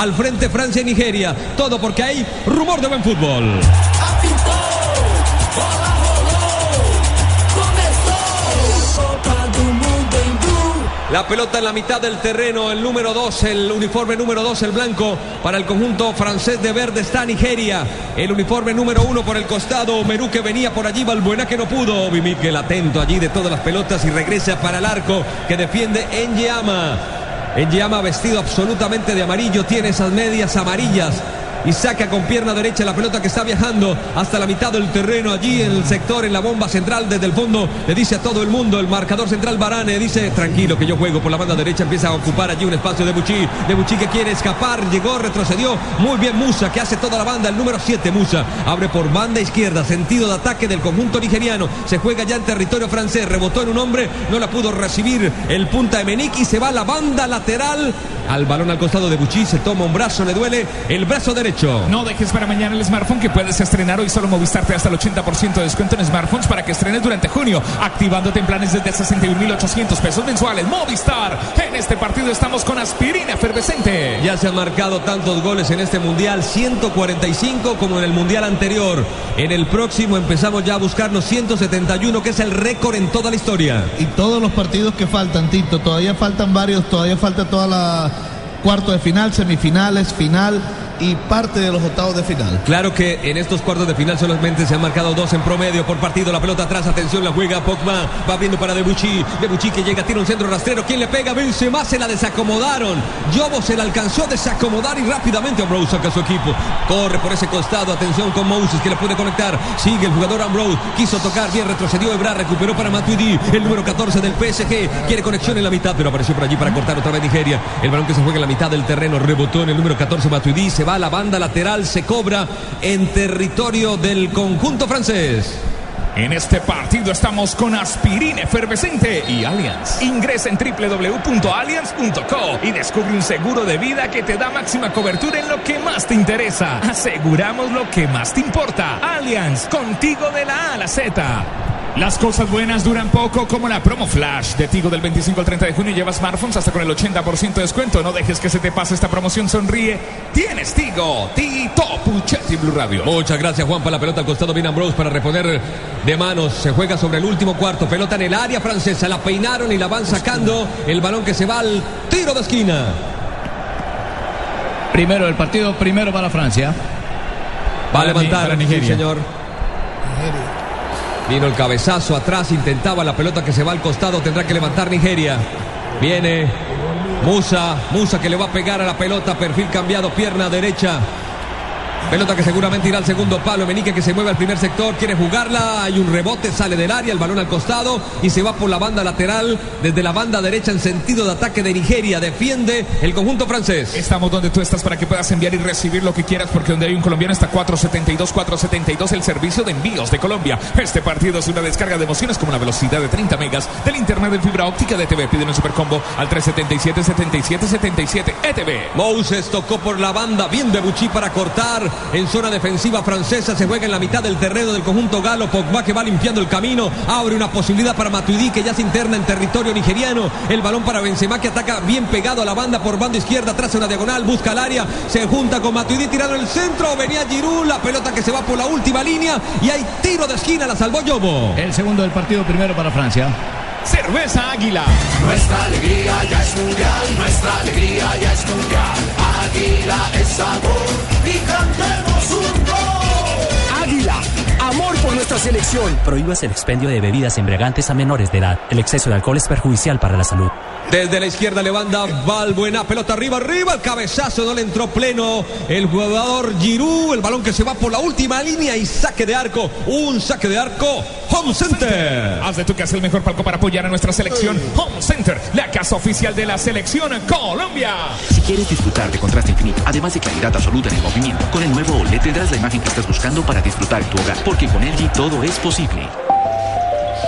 Al frente Francia y Nigeria. Todo porque hay rumor de buen fútbol. La pelota en la mitad del terreno, el número 2, el uniforme número 2, el blanco, para el conjunto francés de verde está Nigeria. El uniforme número 1 por el costado, Merú que venía por allí, Balbuena que no pudo. Miguel atento allí de todas las pelotas y regresa para el arco que defiende Enyama. Enyama vestido absolutamente de amarillo, tiene esas medias amarillas y saca con pierna derecha la pelota que está viajando hasta la mitad del terreno. Allí en el sector en la bomba central desde el fondo le dice a todo el mundo el marcador central Barane dice tranquilo que yo juego por la banda derecha empieza a ocupar allí un espacio de Buchi de Buchi que quiere escapar llegó retrocedió. Muy bien Musa que hace toda la banda el número 7 Musa. Abre por banda izquierda sentido de ataque del conjunto nigeriano. Se juega ya en territorio francés rebotó en un hombre no la pudo recibir el punta de Menik y se va a la banda lateral al balón al costado de Buchi se toma un brazo le duele el brazo derecho no dejes para mañana el smartphone que puedes estrenar hoy solo Movistar te hasta el 80% de descuento en smartphones para que estrenes durante junio, activándote en planes desde 61.800 pesos mensuales. Movistar, en este partido estamos con aspirina efervescente. Ya se han marcado tantos goles en este mundial, 145 como en el mundial anterior. En el próximo empezamos ya a buscar los 171, que es el récord en toda la historia. Y todos los partidos que faltan, Tito, todavía faltan varios, todavía falta toda la cuarto de final, semifinales, final y parte de los octavos de final. Claro que en estos cuartos de final solamente se han marcado dos en promedio por partido. La pelota atrás, atención, la juega Pogba. Va viendo para Debuchy. Debuchy que llega, tira un centro rastrero. ¿Quién le pega? Benzema se la desacomodaron. Yobo se la alcanzó a desacomodar y rápidamente Ambrose saca su equipo. Corre por ese costado. Atención con Moses que le puede conectar. Sigue el jugador Ambrose. Quiso tocar bien, retrocedió Ebra, recuperó para Matuidi. El número 14 del PSG. Quiere conexión en la mitad, pero apareció por allí para cortar otra vez Nigeria. El balón que se juega en la mitad del terreno rebotó en el número 14 Matuidi. Se va la banda lateral, se cobra en territorio del conjunto francés. En este partido estamos con aspirina efervescente y Allianz. Ingresa en www.allianz.co y descubre un seguro de vida que te da máxima cobertura en lo que más te interesa. Aseguramos lo que más te importa. Allianz, contigo de la A a la Z. Las cosas buenas duran poco, como la promo flash de Tigo del 25 al 30 de junio. Lleva smartphones hasta con el 80% de descuento. No dejes que se te pase esta promoción. Sonríe. Tienes Tigo. Tito Puchetti Blue Radio. Muchas gracias, Juan, para la pelota al costado. Bien Ambrose para reponer de manos. Se juega sobre el último cuarto. Pelota en el área francesa. La peinaron y la van sacando. El balón que se va al tiro de esquina. Primero el partido, primero para Francia. Va a levantar, Nigeria. señor. Vino el cabezazo atrás, intentaba la pelota que se va al costado, tendrá que levantar Nigeria. Viene Musa, Musa que le va a pegar a la pelota, perfil cambiado, pierna derecha. Pelota que seguramente irá al segundo palo. Menique que se mueve al primer sector, quiere jugarla. Hay un rebote, sale del área, el balón al costado y se va por la banda lateral desde la banda derecha en sentido de ataque de Nigeria. Defiende el conjunto francés. Estamos donde tú estás para que puedas enviar y recibir lo que quieras, porque donde hay un colombiano está 472, 472, el servicio de envíos de Colombia. Este partido es una descarga de emociones como la velocidad de 30 megas del internet de fibra óptica de TV. Piden un supercombo al 377 77 77 ETV. Moses tocó por la banda, bien de Buchi para cortar en zona defensiva francesa. Se juega en la mitad del terreno del conjunto galo. Pogba que va limpiando el camino. Abre una posibilidad para Matuidi que ya se interna en territorio nigeriano. El balón para Benzema que ataca bien pegado a la banda por banda izquierda. Traza una diagonal. Busca el área. Se junta con Matuidi tirando el centro. Venía Giroud. La pelota que se va por la última línea. Y hay tiro de esquina. La salvó Yobo. El segundo del partido primero para Francia. Cerveza Águila. Nuestra alegría ya es mundial, nuestra alegría ya es mundial. Águila es sabor y cantemos amor por nuestra selección. Prohíbas el expendio de bebidas embriagantes a menores de edad. El exceso de alcohol es perjudicial para la salud. Desde la izquierda levanta Valbuena, pelota arriba, arriba, el cabezazo no le entró pleno el jugador Giroud, el balón que se va por la última línea y saque de arco, un saque de arco, Home Center. Haz de tu casa el mejor palco para apoyar a nuestra selección, Home Center, la casa oficial de la selección Colombia. Si quieres disfrutar de contraste infinito, además de claridad absoluta en el movimiento, con el nuevo OLED tendrás la imagen que estás buscando para disfrutar tu hogar, porque con LG todo es posible.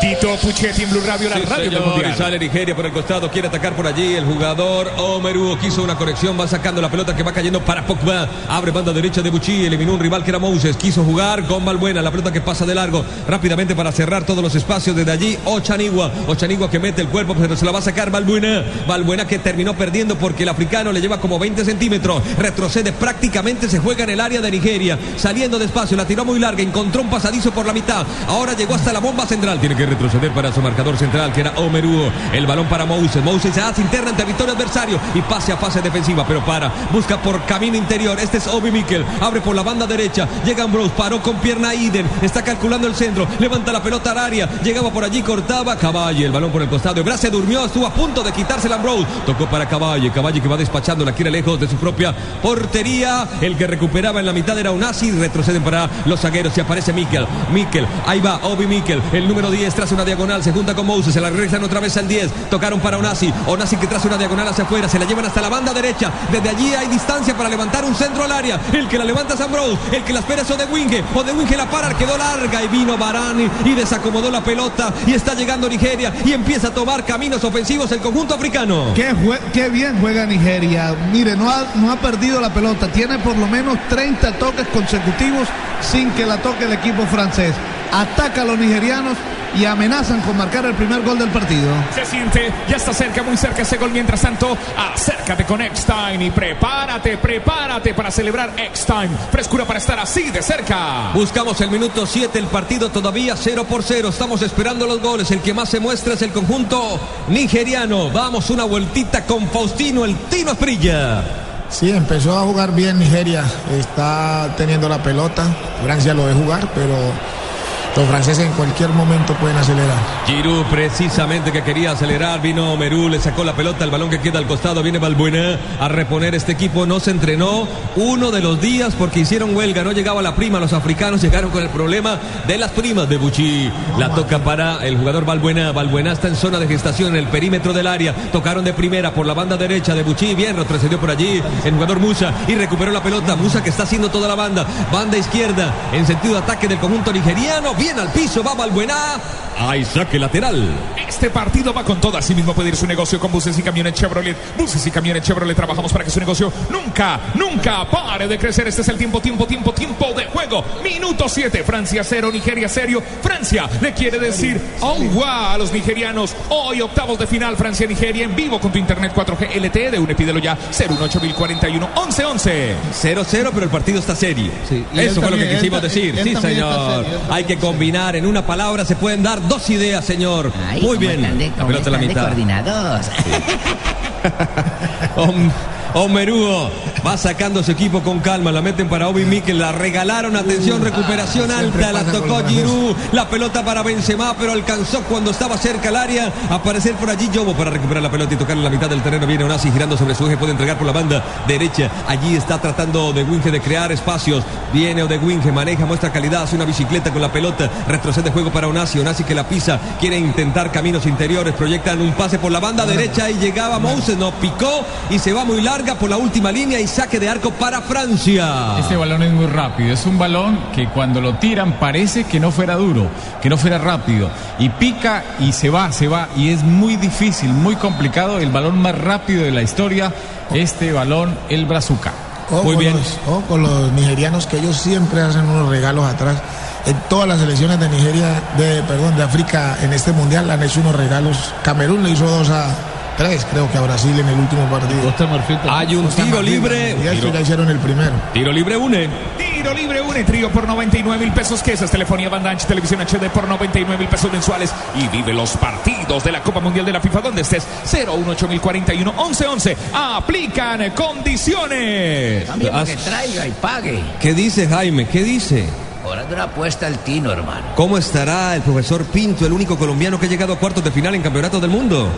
Tito Puchetti en Blue Radio, la Sí, radio del señor, Mundial. y sale Nigeria por el costado, quiere atacar por allí. El jugador Omeru quiso una conexión, va sacando la pelota que va cayendo para Pogba. Abre banda derecha de Buchi, eliminó un rival que era Moses. Quiso jugar con Balbuena, la pelota que pasa de largo rápidamente para cerrar todos los espacios. Desde allí, Ochanigua. Ochanigua que mete el cuerpo, pero se la va a sacar Balbuena. Balbuena que terminó perdiendo porque el africano le lleva como 20 centímetros. Retrocede, prácticamente se juega en el área de Nigeria. Saliendo despacio, la tiró muy larga, encontró un pasadizo por la mitad. Ahora llegó hasta la bomba central. Tiene que retroceder para su marcador central, que era Omeruo. El balón para Moses. Moses se hace interna ante Victoria adversario y pase a fase defensiva, pero para. Busca por camino interior. Este es Obi Mikel. Abre por la banda derecha. Llega Ambrose. Paró con pierna Iden. Está calculando el centro. Levanta la pelota al área. Llegaba por allí, cortaba. Caballe. El balón por el costado. Ebra se durmió. Estuvo a punto de quitársela Ambrose. Tocó para Caballe. Caballe que va despachando. La quiere lejos de su propia portería. El que recuperaba en la mitad era Unasi. Retroceden para los zagueros. Y aparece Mikel. Mikel. Ahí va Obi Mikel. El número 10 tras una diagonal. Se junta con Moses. Se la regresan otra vez al 10. Tocaron para Onasi. Onasi que traza una diagonal hacia afuera. Se la llevan hasta la banda derecha. Desde allí hay distancia para levantar un centro al área. El que la levanta es Ambrose. El que la espera es Odewinge. Odewinge la para. Quedó larga y vino Barani y desacomodó la pelota. Y está llegando Nigeria. Y empieza a tomar caminos ofensivos el conjunto africano. Qué, qué bien juega Nigeria. Mire, no ha, no ha perdido la pelota. Tiene por lo menos 30 toques consecutivos sin que la toque el equipo francés. Ataca a los nigerianos y amenazan con marcar el primer gol del partido. Se siente, ya está cerca, muy cerca ese gol. Mientras tanto, acércate con X-Time y prepárate, prepárate para celebrar X-Time. Frescura para estar así de cerca. Buscamos el minuto 7, el partido todavía 0 por 0. Estamos esperando los goles. El que más se muestra es el conjunto nigeriano. Vamos una vueltita con Faustino, el Tino Esprilla. Sí, empezó a jugar bien Nigeria, está teniendo la pelota, Francia lo de jugar, pero los franceses en cualquier momento pueden acelerar. Giroud precisamente que quería acelerar, vino Merú, le sacó la pelota, el balón que queda al costado, viene Balbuena a reponer este equipo, no se entrenó uno de los días porque hicieron huelga, no llegaba la prima, los africanos llegaron con el problema de las primas de Buchi, la toca para el jugador Balbuena, Balbuena está en zona de gestación en el perímetro del área, tocaron de primera por la banda derecha de Buchi, bien, retrocedió por allí el jugador Musa y recuperó la pelota, Musa que está haciendo toda la banda, banda izquierda en sentido de ataque del conjunto nigeriano, bien al piso, va Balbuena, hay saque lateral. Este partido va con todo. Así mismo puede ir su negocio con buses y camiones Chevrolet. Buses y camiones Chevrolet. Trabajamos para que su negocio nunca, nunca pare de crecer. Este es el tiempo, tiempo, tiempo, tiempo de juego. Minuto 7. Francia 0, Nigeria 0. Francia le quiere decir oh wow a los nigerianos. Hoy octavos de final Francia-Nigeria en vivo con tu internet 4G LTE de UNE. Pídelo ya 018041 1111. 0-0, pero el partido está serio. Eso fue lo que quisimos él decir. él Sí, señor. serio, Hay que combinar en una palabra, se pueden dar dos ideas, señor. Ay, Muy ¿cómo bien. están de- La están de mitad. coordinados? Om- Omeruo va sacando su equipo con calma, la meten para Obi Mikel, la regalaron, atención, recuperación siempre alta, la tocó. Giroud, la pelota para Benzema, pero alcanzó cuando estaba cerca al área, aparecer por allí Yobo para recuperar la pelota y tocar en la mitad del terreno, viene Onasi girando sobre su eje, puede entregar por la banda derecha, allí está tratando de Winge de crear espacios, viene de Winge, maneja, muestra calidad, hace una bicicleta con la pelota, retrocede juego para Onasi, Onasi que la pisa, quiere intentar caminos interiores, proyectan un pase por la banda derecha y llegaba Moses, no picó y se va muy larga por la última línea y saque de arco para Francia. Este balón es muy rápido, es un balón que cuando lo tiran parece que no fuera duro, que no fuera rápido. Y pica y se va, se va. Y es muy difícil, muy complicado. El balón más rápido de la historia, este balón, el Brazuca. Muy bien. los- con los nigerianos que ellos siempre hacen unos regalos atrás. En todas las selecciones de Nigeria, de perdón, de África en este mundial han hecho unos regalos. Camerún le hizo dos a tres, creo que a Brasil en el último partido. Costa de Marfil también. Hay un Costa tiro Marfil, libre. Y esto Tiro, ya hicieron el primero. tiro libre une. Tiro libre une trío por 99 mil pesos. Que es telefonía banda ancha, televisión HD por 99 mil pesos mensuales. Y vive los partidos de la Copa Mundial de la FIFA donde estés. 018041 1111. Aplican condiciones. Cambie para que traiga y pague. ¿Qué dice Jaime? ¿Qué dice? Hora de una apuesta al Tino, hermano. ¿Cómo estará el profesor Pinto, el único colombiano que ha llegado a cuartos de final en campeonato del mundo?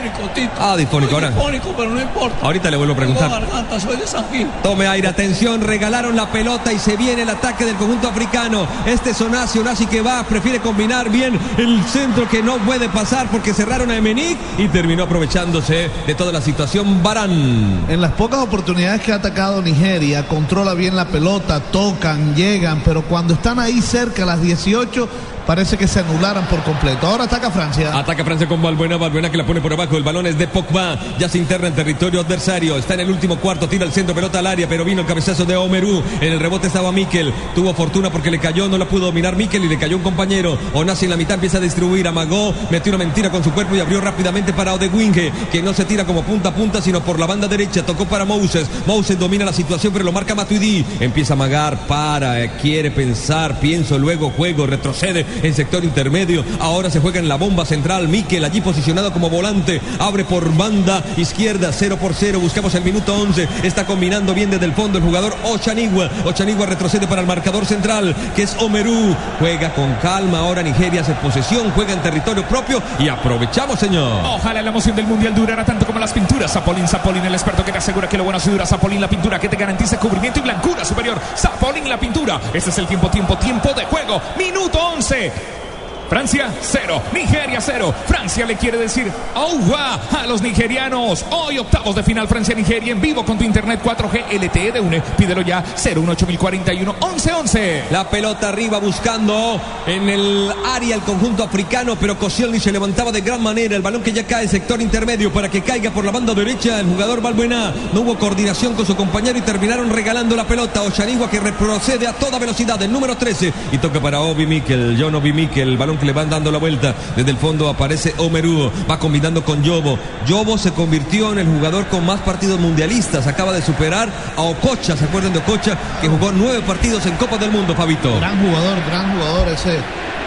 Disfónico, Tito. Ah, disfónico, Soy ahora. disfónico, pero no importa. Ahorita le vuelvo a Tengo preguntar. garganta, soy de San Gil. Tome aire, atención, regalaron la pelota y se viene el ataque del conjunto africano. Este es Onasi, Onasi que va, prefiere combinar bien el centro que no puede pasar porque cerraron a Emenic y terminó aprovechándose de toda la situación Barán. En las pocas oportunidades que ha atacado Nigeria, controla bien la pelota, tocan, llegan, pero cuando están ahí cerca, a las 18, parece que se anularan por completo. Ahora ataca Francia. Ataca Francia con Valbuena, Valbuena que la pone por abajo. El balón es de Pogba. Ya se interna en territorio adversario. Está en el último cuarto. Tira el centro, pelota al área. Pero vino el cabezazo de Omerú. En el rebote estaba Mikel. Tuvo fortuna porque le cayó. No la pudo dominar Mikel y le cayó un compañero. Onasi en la mitad empieza a distribuir. Amagó. Metió una mentira con su cuerpo y abrió rápidamente para Odewinge. Que no se tira como punta a punta, sino por la banda derecha. Tocó para Moses. Moses domina la situación, pero lo marca Matuidi. Empieza a amagar. Para. Quiere pensar. Pienso. Luego juego. Retrocede en sector intermedio. Ahora se juega en la bomba central. Mikel allí posicionado como volante. Abre por banda izquierda. 0 por 0. Buscamos el minuto 11. Está combinando bien desde el fondo el jugador Ochanigua. Ochanigua retrocede para el marcador central, que es Omerú. Juega con calma. Ahora Nigeria hace posesión. Juega en territorio propio. Y aprovechamos, señor. Ojalá la emoción del mundial durara tanto como las pinturas. Zapolín, Zapolín, el experto que te asegura que lo bueno se dura. Zapolín, la pintura que te garantiza cubrimiento y blancura superior. Zapolín, la pintura. Este es el tiempo, tiempo, tiempo de juego. Minuto 11. escape. Francia 0, Nigeria 0. Francia le quiere decir ¡Auwa! a los nigerianos. Hoy octavos de final Francia-Nigeria en vivo con tu internet 4G LTE de UNE. Pídelo ya 018041 1111. La pelota arriba buscando en el área el conjunto africano, pero Koscielny se levantaba de gran manera. El balón que ya cae sector intermedio para que caiga por la banda derecha el jugador Balbuena. No hubo coordinación con su compañero y terminaron regalando la pelota. Ochanigua que retrocede a toda velocidad, el número 13. Y toca para Obi Mikel, John Obi Mikel. El balón que le van dando la vuelta. Desde el fondo aparece Omeru. Va combinando con Yobo. Yobo se convirtió en el jugador con más partidos mundialistas. Acaba de superar a Ococha. ¿Se acuerdan de Ococha? Que jugó nueve partidos en Copa del Mundo, Fabito. Gran jugador, gran jugador ese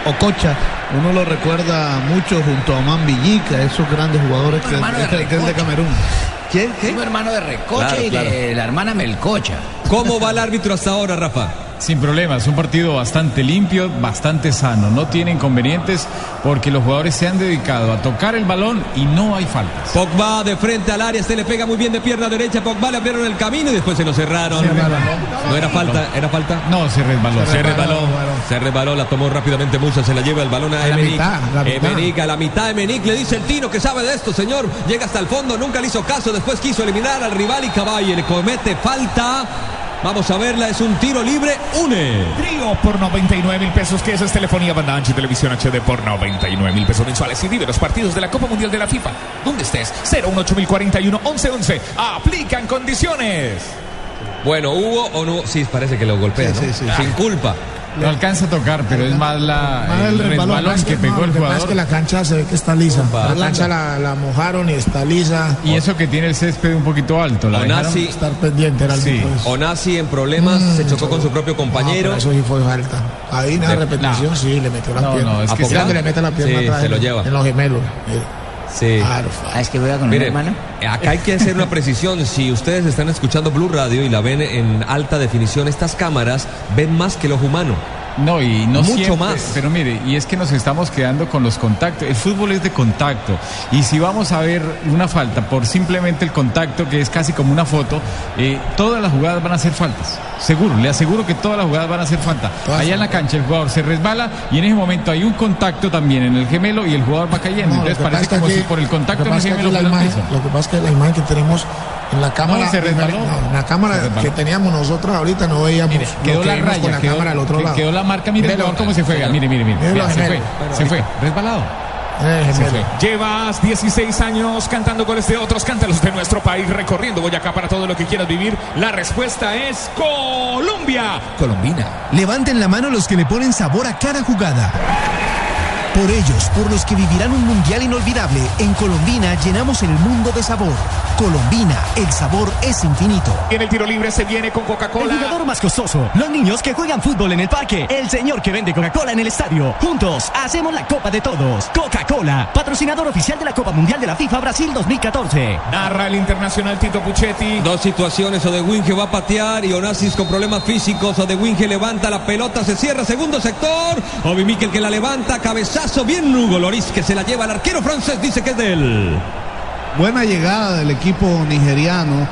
Ococha. Uno lo recuerda mucho junto a Man Villica, esos grandes jugadores que, que- que es de. Camerún. ¿Quién? ¿Qué? Tengo hermano de Recocha Claro, y claro. de la hermana Melcocha. ¿Cómo va el árbitro hasta ahora, Rafa? Sin problemas, un partido bastante limpio, bastante sano. No tiene inconvenientes porque los jugadores se han dedicado a tocar el balón y no hay faltas. Pogba de frente al área, se le pega muy bien de pierna derecha. Pogba le abrieron el camino y después se lo cerraron. No era falta, era falta. No, se resbaló. Se resbaló, se resbaló, la tomó rápidamente Musa, se la lleva el balón a, A la Emenick. mitad, la mitad. Emenick, a la mitad Emenick, le dice el Tino que sabe de esto, señor. Llega hasta el fondo, nunca le hizo caso, después quiso eliminar al rival y Caballo le comete falta. Vamos a verla, es un tiro libre, une. Trío por 99 mil pesos, que eso es telefonía, banda ancha y televisión HD por 99 mil pesos mensuales y vive los partidos de la Copa Mundial de la FIFA. Donde estés, 018041 1111. Aplican condiciones. Bueno, hubo o no, sí, parece que lo golpea, Sí, ¿no? sí, sí. Sin culpa. Lo alcanza a tocar, pero es más la, Más el el resbalón, que pegó no, el jugador. Es que la cancha se ve que está lisa. La cancha la, la mojaron y está lisa. Y eso que tiene el césped un poquito alto. La Onasi, Estar pendiente era el Sí. Onasi en problemas, se chocó con su propio compañero. No, pero eso sí fue falta. Ahí en la De- repetición no. sí le metió la No, pierna. no, es ¿A que poco? se- Grande le mete la pierna Sí, atrás se lo lleva. En los gemelos. Mire. Sí. Ah, es que juega con Mire, un hermano. acá hay que hacer una precisión. Si ustedes están escuchando Blue Radio y la ven en alta definición, estas cámaras ven más que el ojo humano. No, y no Mucho siempre, más. Pero mire, y es que nos estamos quedando con los contactos. El fútbol es de contacto. Y si vamos a ver una falta por simplemente el contacto, que es casi como una foto, eh, todas las jugadas van a ser faltas. Seguro, le aseguro que todas las jugadas van a ser falta. Allá en la cancha el jugador se resbala y en ese momento hay un contacto también en el gemelo y el jugador va cayendo. No, Entonces parece como que si por el contacto en el que gemelo la imagen-. Lo que pasa es que la imagen que tenemos en la cámara, se resbaló. no, en la cámara Se resbaló. que teníamos nosotros ahorita no veíamos. Mire, quedó que la raya, con la quedó, cámara al otro lado. quedó la marca. Mire el Mírelo. jugador cómo se fue. Mire, mire, mire. Vea, se fue, se fue, resbalado. Eh, Se gemelo. fue. Llevas 16 años cantando goles de otros, cántalos de nuestro país, recorriendo Boyacá para todo lo que quieras vivir. La respuesta es Colombia. Colombina. Levanten la mano los que le ponen sabor a cada jugada. Por ellos, por los que vivirán un mundial inolvidable, en Colombina llenamos el mundo de sabor. Colombina, el sabor es infinito. En el tiro libre se viene con El Coca-Cola. jugador más costoso, los niños que juegan fútbol en el parque, el señor que vende Coca-Cola en el estadio. Juntos hacemos la Copa de Todos. Coca-Cola, patrocinador oficial de la Copa Mundial de la FIFA Brasil 2014. Narra el internacional Tito Puchetti. Dos situaciones, Odewinge va a patear y Onassis con problemas físicos. Odewinge levanta la pelota, se cierra, segundo sector. Obi Mikel que la levanta, cabezazo, bien Hugo Loris que se la lleva al arquero francés, dice que es de él. Buena llegada del equipo nigeriano.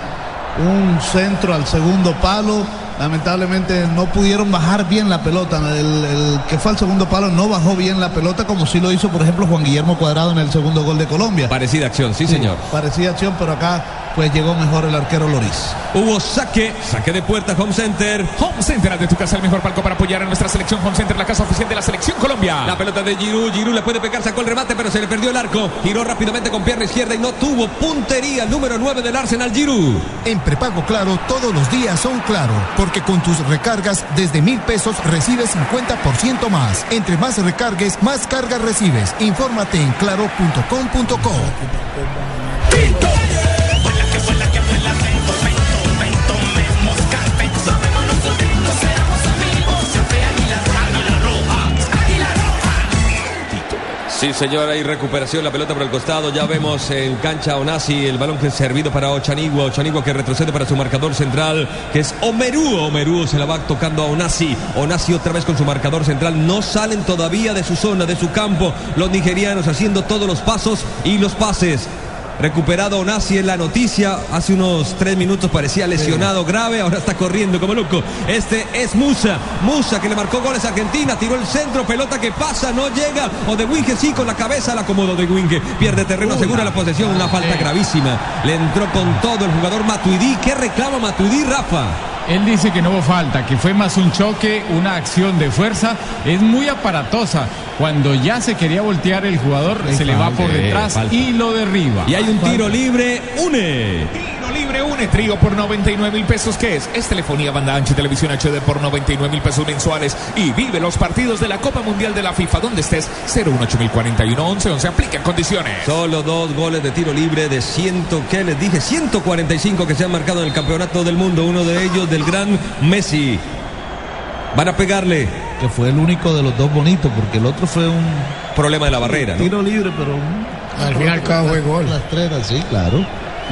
Un centro al segundo palo. Lamentablemente no pudieron bajar bien la pelota. El, el que fue al segundo palo no bajó bien la pelota como sí lo hizo, por ejemplo, Juan Guillermo Cuadrado en el segundo gol de Colombia. Parecida acción, sí, señor. Parecida acción, pero acá pues llegó mejor el arquero Loris. Hubo saque, saque de puerta, Home Center. Home Center, de tu casa, el mejor palco para apoyar a nuestra selección. Home Center, la casa oficial de la selección Colombia. La pelota de Giroud, Giroud le puede pegar, sacó el remate, pero se le perdió el arco. Giró rápidamente con pierna izquierda y no tuvo puntería. Número 9 del Arsenal, Giroud. En prepago claro, todos los días son claro, porque con tus recargas desde mil pesos recibes 50% más. Entre más recargues, más cargas recibes. Infórmate en claro.com.co. Sí, señora, hay recuperación, la pelota por el costado. Ya vemos en cancha Onasi el balón que es servido para Ochanigua. Ochanigua que retrocede para su marcador central, que es Omerú. Omerú se la va tocando a Onasi. Onasi otra vez con su marcador central. No salen todavía de su zona, de su campo. Los nigerianos haciendo todos los pasos y los pases. Recuperado Onasi en la noticia. Hace unos tres minutos parecía lesionado grave. Ahora está corriendo como loco. Este es Musa. Musa que le marcó goles a Argentina. Tiró el centro. Pelota que pasa. No llega. O de Winge sí con la cabeza. La acomodo de Winge. Pierde terreno. Segura la posesión. Una falta gravísima. Le entró con todo el jugador Matuidi. ¿Qué reclama Matuidi, Rafa? Él dice que no hubo falta, que fue más un choque, una acción de fuerza. Es muy aparatosa. Cuando ya se quería voltear el jugador, se le va por detrás y lo derriba. Y hay un tiro libre, une. Tiro libre, une trío por 99 mil pesos. ¿Qué es? Es telefonía, banda ancha y televisión HD por 99 mil pesos mensuales. Y vive los partidos de la Copa Mundial de la FIFA donde estés. 01841 11 11. Aplica en condiciones. Solo dos goles de tiro libre de ciento, ¿qué les dije? 145 que se han marcado en el campeonato del mundo. Uno de ellos del gran Messi. Van a pegarle. Que fue el único de los dos bonitos, porque el otro fue un Problema de la barrera. ¿no? tiro libre, pero. Al final cada fue gol. Las tres, sí, claro.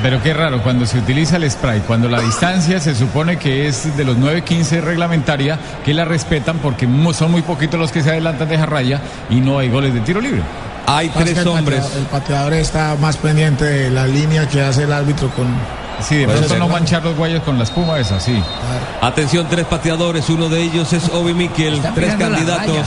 Pero qué raro, cuando se utiliza el spray, cuando la distancia se supone que es de los 9.15 reglamentaria, que la respetan porque son muy poquitos los que se adelantan de esa raya y no hay goles de tiro libre. Hay tres el hombres. pateador- El pateador está más pendiente de la línea que hace el árbitro con. Sí, de pronto no manchar los guayos con la espuma esa, sí. Atención, tres pateadores. Uno de ellos es Obi Mikel. Tres candidatos.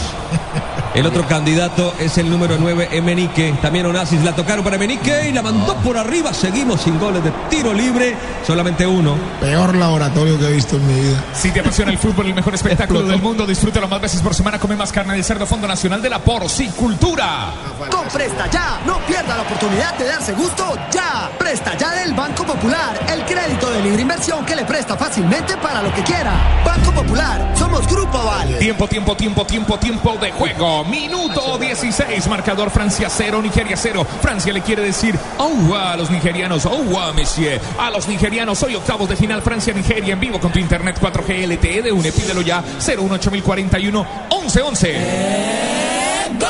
El otro candidato es el número 9, Emenique. También Onassis la tocaron para Emenique y la mandó por arriba. Seguimos sin goles de tiro libre. Solamente uno. Peor laboratorio que he visto en mi vida. Si te apasiona el fútbol, el mejor espectáculo del mundo, disfrútalo más veces por semana. Come más carne de cerdo, Fondo Nacional de la Porcicultura. Con Presta Ya, no pierda la oportunidad de darse gusto ya. Presta Ya del Banco Popular, el crédito de libre inversión que le presta fácilmente para lo que quiera. Banco Popular, somos Grupo Aval. Tiempo, tiempo, tiempo, tiempo, tiempo de juego. Minuto 16, marcador Francia 0, Nigeria 0. Francia le quiere decir, oh, a los nigerianos, oh, a monsieur. A los nigerianos, hoy octavos de final Francia-Nigeria en vivo con tu internet 4G LTE de UNE. Pídelo ya, 018041 1111.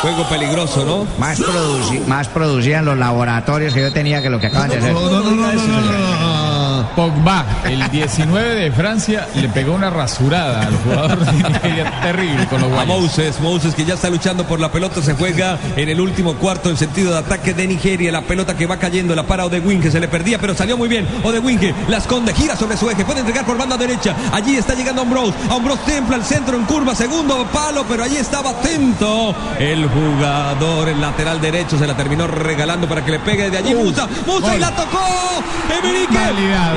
Juego peligroso, ¿no? Más, produci- más producían los laboratorios que yo tenía que lo que acaban de hacer. Pogba, el 19 de Francia, le pegó una rasurada al jugador de Nigeria terrible con los A. Moses, Moses que ya está luchando por la pelota, se juega en el último cuarto en sentido de ataque de Nigeria. La pelota que va cayendo, la para Odewin, que se le perdía, pero salió muy bien. Odewin la esconde, gira sobre su eje, puede entregar por banda derecha. Allí está llegando Ambrose. Ambrose templa el centro en curva, segundo palo, pero allí estaba atento. El jugador, el lateral derecho, se la terminó regalando para que le pegue de allí. Musa, Musa y la tocó. Emenique.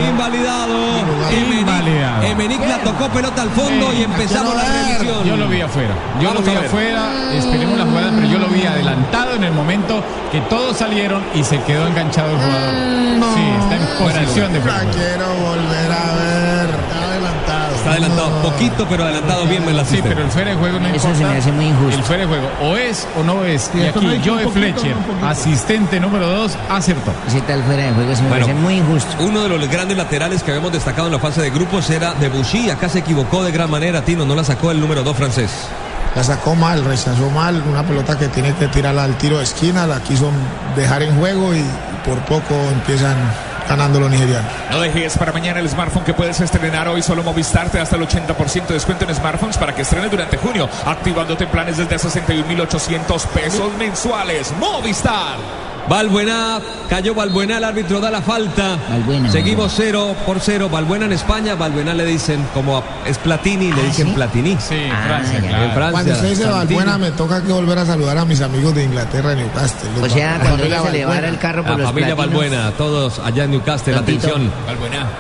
Invalidado. Invalidado. Invalidado. La tocó pelota al fondo y empezamos la revisión. Yo lo vi afuera. Yo Vamos lo vi afuera. Esperemos la jugada, pero yo lo vi adelantado en el momento que todos salieron y se quedó enganchado el jugador. Sí, está en posición de La fuera. quiero volver a ver. Está adelantado. Poquito, pero adelantado bien me la Sí, pero el fuera de juego no Eso importa. se me hace muy injusto. El fuera de juego o es o no es. y aquí no Joe poquito, Fletcher, asistente número 2, acertó. Ese tal fuera de juego se me Bueno. parece muy injusto. Uno de los grandes laterales que habíamos destacado en la fase de grupos era Debussy. Acá se equivocó de gran manera, Tino. No la sacó el número 2 francés. La sacó mal, rechazó mal. Una pelota que tiene que tirarla al tiro de esquina. La quiso dejar en juego y por poco empiezan ganando los. No dejes para mañana el smartphone que puedes estrenar hoy. Solo Movistar te da hasta el 80% de descuento en smartphones para que estrenes durante junio, activándote en planes desde 61.800 pesos mensuales. Movistar. Balbuena, cayó Balbuena, el árbitro da la falta. Seguimos cero por cero. Balbuena en España, Balbuena le dicen, como es Platini, le dicen Platini. Sí, en Ah, Francia, En claro. Francia. Cuando se dice. Balbuena, me toca que volver a saludar a mis amigos de Inglaterra y Newcastle. O sea, cuando se le va Balbuena. el carro por La los familia platinos. Balbuena, todos allá en Newcastle, Don Tito. atención.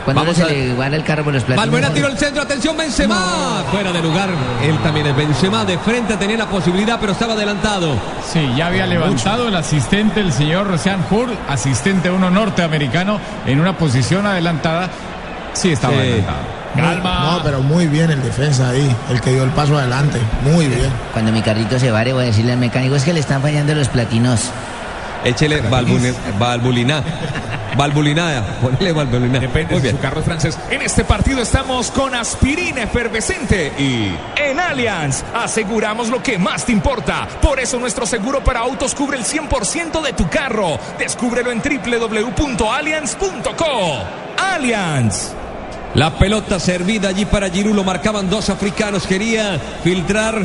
Cuando uno Vamos se a- le va el carro por los platinos. Balbuena tiró el centro, atención Benzema. Fuera de lugar, él también es Benzema, de frente tenía la posibilidad, pero estaba adelantado. Sí, ya había levantado el asistente, el señor Roshan Hur, asistente uno norteamericano, en una posición adelantada. Sí, estaba Sí. adelantado. No, pero muy bien el defensa ahí, el que dio el paso adelante. Muy bien. Cuando mi carrito se vare, voy a decirle al mecánico, es que le están fallando los platinos. Échele valvulina. Valvulina, ponele valvulina. Depende si su carro es francés. En este partido estamos con aspirina efervescente y en Allianz aseguramos lo que más te importa. Por eso nuestro seguro para autos cubre el 100% de tu carro. Descúbrelo en www.allianz.co. Allianz. La pelota servida allí para Giroud, lo marcaban dos africanos. Quería filtrar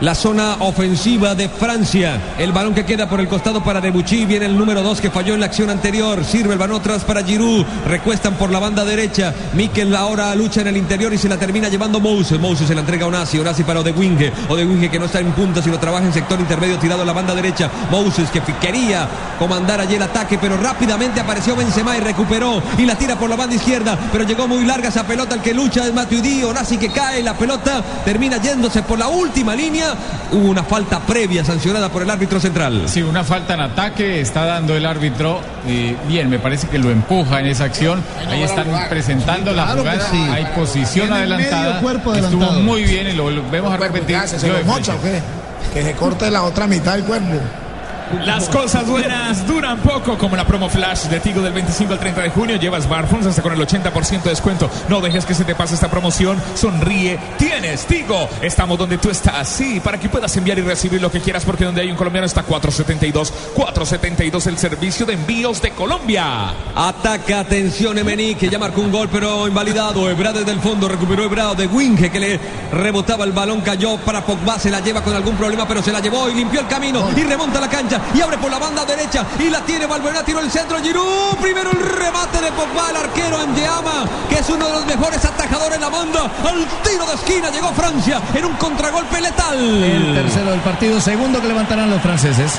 la zona ofensiva de Francia. El balón que queda por el costado para Debuchy. Viene el número dos que falló en la acción anterior. Sirve el balón atrás para Giroud. Recuestan por la banda derecha. Mikel ahora lucha en el interior y se la termina llevando Moses. Moses se la entrega a Onasi. Onasi para Odewinge. Odewinge que no está en punta sino trabaja en sector intermedio tirado a la banda derecha. Moses que quería comandar allí el ataque pero rápidamente apareció Benzema y recuperó y la tira por la banda izquierda. Pero llegó muy larga esa pelota. El que lucha es Matuidi. Onasi que cae. La pelota termina yéndose por la última línea. Hubo una falta previa sancionada por el árbitro central. Sí, una falta en ataque está dando el árbitro. eh, bien, me parece que lo empuja en esa acción. Ahí están presentando la Claro que jugada. sí. Hay posición adelantada. cuerpo Estuvo muy bien y lo volvemos a repetir. ¿Qué hace? ¿Se lo de mocha o frente. qué? Que se corte la otra mitad del cuerpo. Las cosas buenas duran poco, como la promo flash de Tigo del 25 al 30 de junio. Lleva smartphones hasta con el 80% de descuento. No dejes que se te pase esta promoción. Sonríe. Tienes Tigo. Estamos donde tú estás. Sí, para que puedas enviar y recibir lo que quieras, porque donde hay un colombiano está 472. 472 el servicio de envíos de Colombia. Ataca, atención, Emení, que ya marcó un gol, pero invalidado. Ebra desde el fondo, recuperó Ebra de Winge, que le rebotaba el balón, cayó para Pogba, se la lleva con algún problema, pero se la llevó y limpió el camino y remonta la cancha y abre por la banda derecha y la tiene Valbuena, tiró el centro, Giroud, primero el remate de Pogba, el arquero en Llama, que es uno de los mejores atajadores en la banda. Al tiro de esquina llegó Francia en un contragolpe letal. El tercero del partido, segundo que levantarán los franceses.